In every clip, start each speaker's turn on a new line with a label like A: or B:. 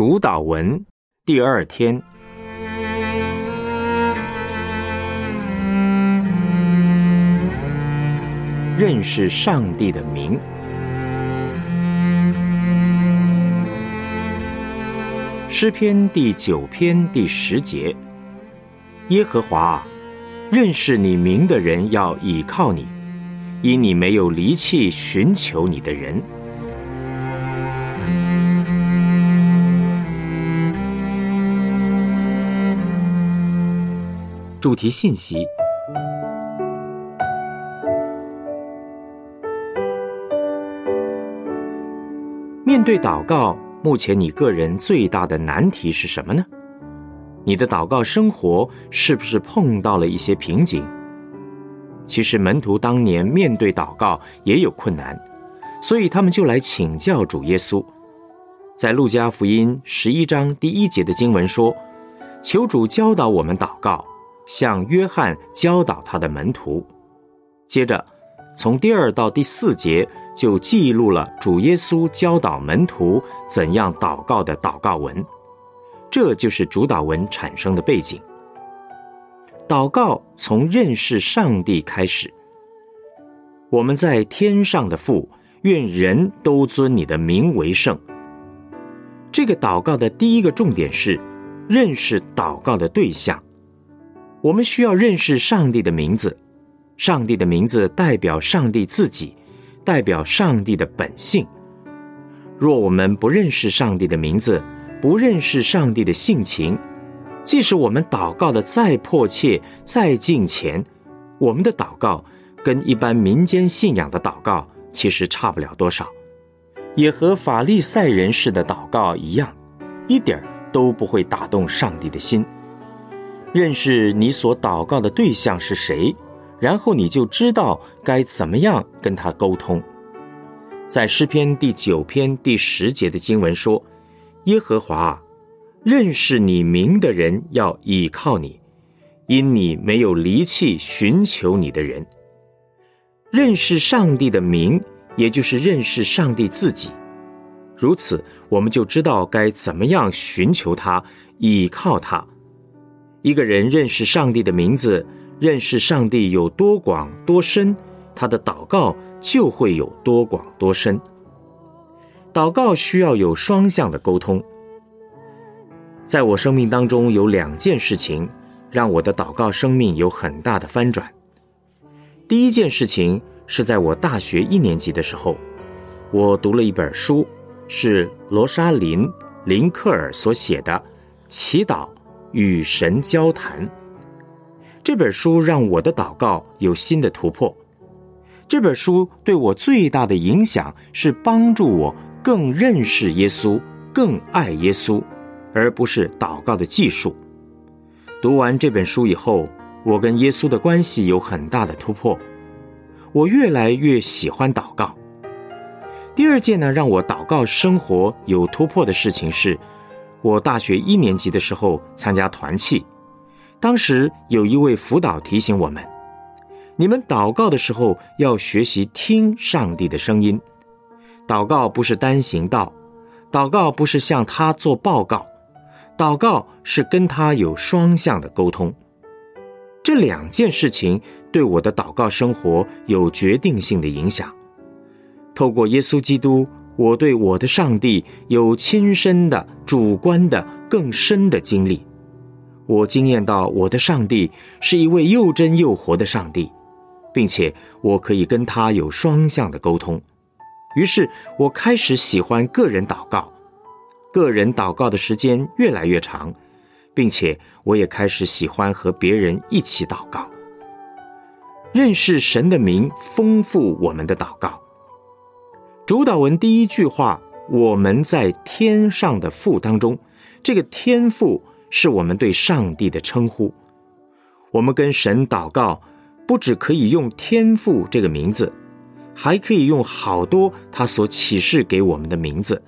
A: 主导文第二天，认识上帝的名。诗篇第九篇第十节：耶和华，认识你名的人要倚靠你，因你没有离弃寻求你的人。主题信息：面对祷告，目前你个人最大的难题是什么呢？你的祷告生活是不是碰到了一些瓶颈？其实门徒当年面对祷告也有困难，所以他们就来请教主耶稣。在路加福音十一章第一节的经文说：“求主教导我们祷告。”向约翰教导他的门徒，接着从第二到第四节就记录了主耶稣教导门徒怎样祷告的祷告文，这就是主祷文产生的背景。祷告从认识上帝开始，我们在天上的父，愿人都尊你的名为圣。这个祷告的第一个重点是认识祷告的对象。我们需要认识上帝的名字，上帝的名字代表上帝自己，代表上帝的本性。若我们不认识上帝的名字，不认识上帝的性情，即使我们祷告的再迫切、再敬虔，我们的祷告跟一般民间信仰的祷告其实差不了多少，也和法利赛人士的祷告一样，一点儿都不会打动上帝的心。认识你所祷告的对象是谁，然后你就知道该怎么样跟他沟通。在诗篇第九篇第十节的经文说：“耶和华，认识你名的人要倚靠你，因你没有离弃寻求你的人。”认识上帝的名，也就是认识上帝自己。如此，我们就知道该怎么样寻求他，倚靠他。一个人认识上帝的名字，认识上帝有多广多深，他的祷告就会有多广多深。祷告需要有双向的沟通。在我生命当中，有两件事情让我的祷告生命有很大的翻转。第一件事情是在我大学一年级的时候，我读了一本书，是罗莎琳·林克尔所写的《祈祷》。与神交谈，这本书让我的祷告有新的突破。这本书对我最大的影响是帮助我更认识耶稣，更爱耶稣，而不是祷告的技术。读完这本书以后，我跟耶稣的关系有很大的突破，我越来越喜欢祷告。第二件呢，让我祷告生活有突破的事情是。我大学一年级的时候参加团契，当时有一位辅导提醒我们：你们祷告的时候要学习听上帝的声音。祷告不是单行道，祷告不是向他做报告，祷告是跟他有双向的沟通。这两件事情对我的祷告生活有决定性的影响。透过耶稣基督。我对我的上帝有亲身的、主观的、更深的经历，我经验到我的上帝是一位又真又活的上帝，并且我可以跟他有双向的沟通。于是我开始喜欢个人祷告，个人祷告的时间越来越长，并且我也开始喜欢和别人一起祷告，认识神的名，丰富我们的祷告。主导文第一句话，我们在天上的父当中，这个天父是我们对上帝的称呼。我们跟神祷告，不只可以用天父这个名字，还可以用好多他所启示给我们的名字。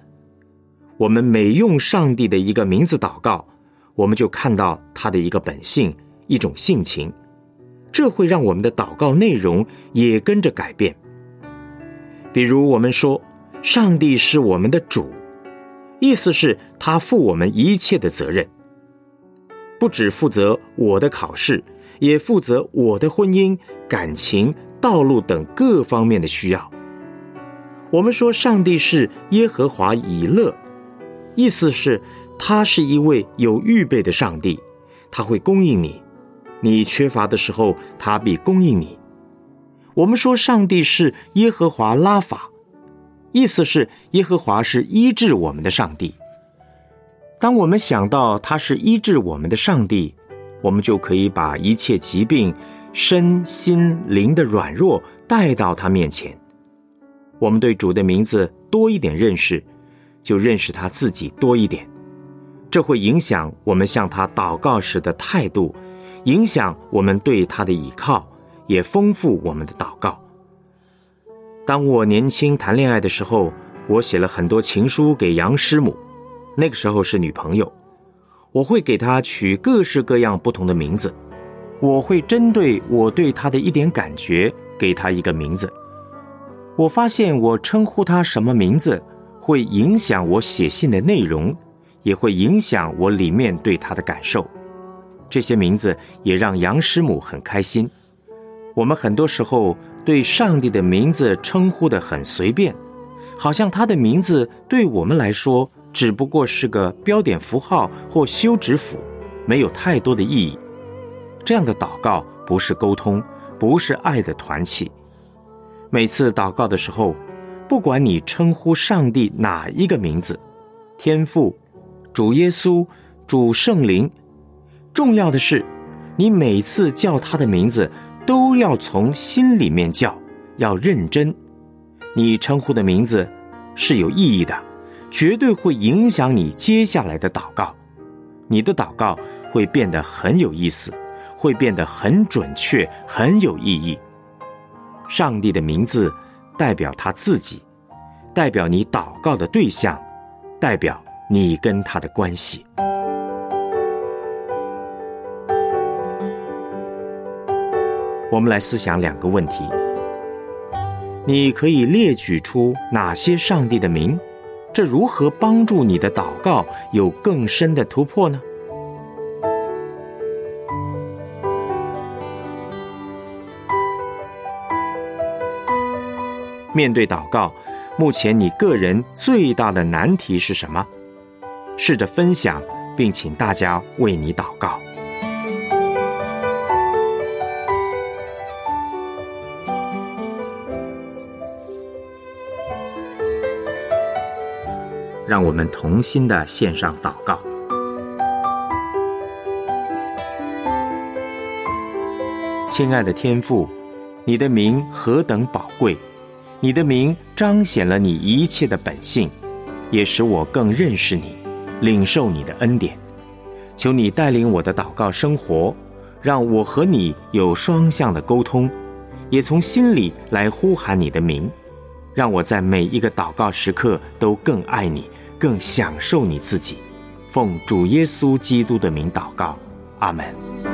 A: 我们每用上帝的一个名字祷告，我们就看到他的一个本性，一种性情，这会让我们的祷告内容也跟着改变。比如，我们说上帝是我们的主，意思是他负我们一切的责任，不只负责我的考试，也负责我的婚姻、感情、道路等各方面的需要。我们说上帝是耶和华以勒，意思是他是一位有预备的上帝，他会供应你，你缺乏的时候，他必供应你。我们说上帝是耶和华拉法。意思是耶和华是医治我们的上帝。当我们想到他是医治我们的上帝，我们就可以把一切疾病、身心灵的软弱带到他面前。我们对主的名字多一点认识，就认识他自己多一点。这会影响我们向他祷告时的态度，影响我们对他的倚靠，也丰富我们的祷告。当我年轻谈恋爱的时候，我写了很多情书给杨师母，那个时候是女朋友，我会给她取各式各样不同的名字，我会针对我对她的一点感觉给她一个名字。我发现我称呼她什么名字，会影响我写信的内容，也会影响我里面对她的感受。这些名字也让杨师母很开心。我们很多时候。对上帝的名字称呼的很随便，好像他的名字对我们来说只不过是个标点符号或休止符，没有太多的意义。这样的祷告不是沟通，不是爱的团契。每次祷告的时候，不管你称呼上帝哪一个名字，天父、主耶稣、主圣灵，重要的是，你每次叫他的名字。都要从心里面叫，要认真。你称呼的名字是有意义的，绝对会影响你接下来的祷告。你的祷告会变得很有意思，会变得很准确，很有意义。上帝的名字代表他自己，代表你祷告的对象，代表你跟他的关系。我们来思想两个问题：你可以列举出哪些上帝的名？这如何帮助你的祷告有更深的突破呢？面对祷告，目前你个人最大的难题是什么？试着分享，并请大家为你祷告。让我们同心的献上祷告，亲爱的天父，你的名何等宝贵，你的名彰显了你一切的本性，也使我更认识你，领受你的恩典。求你带领我的祷告生活，让我和你有双向的沟通，也从心里来呼喊你的名，让我在每一个祷告时刻都更爱你。更享受你自己，奉主耶稣基督的名祷告，阿门。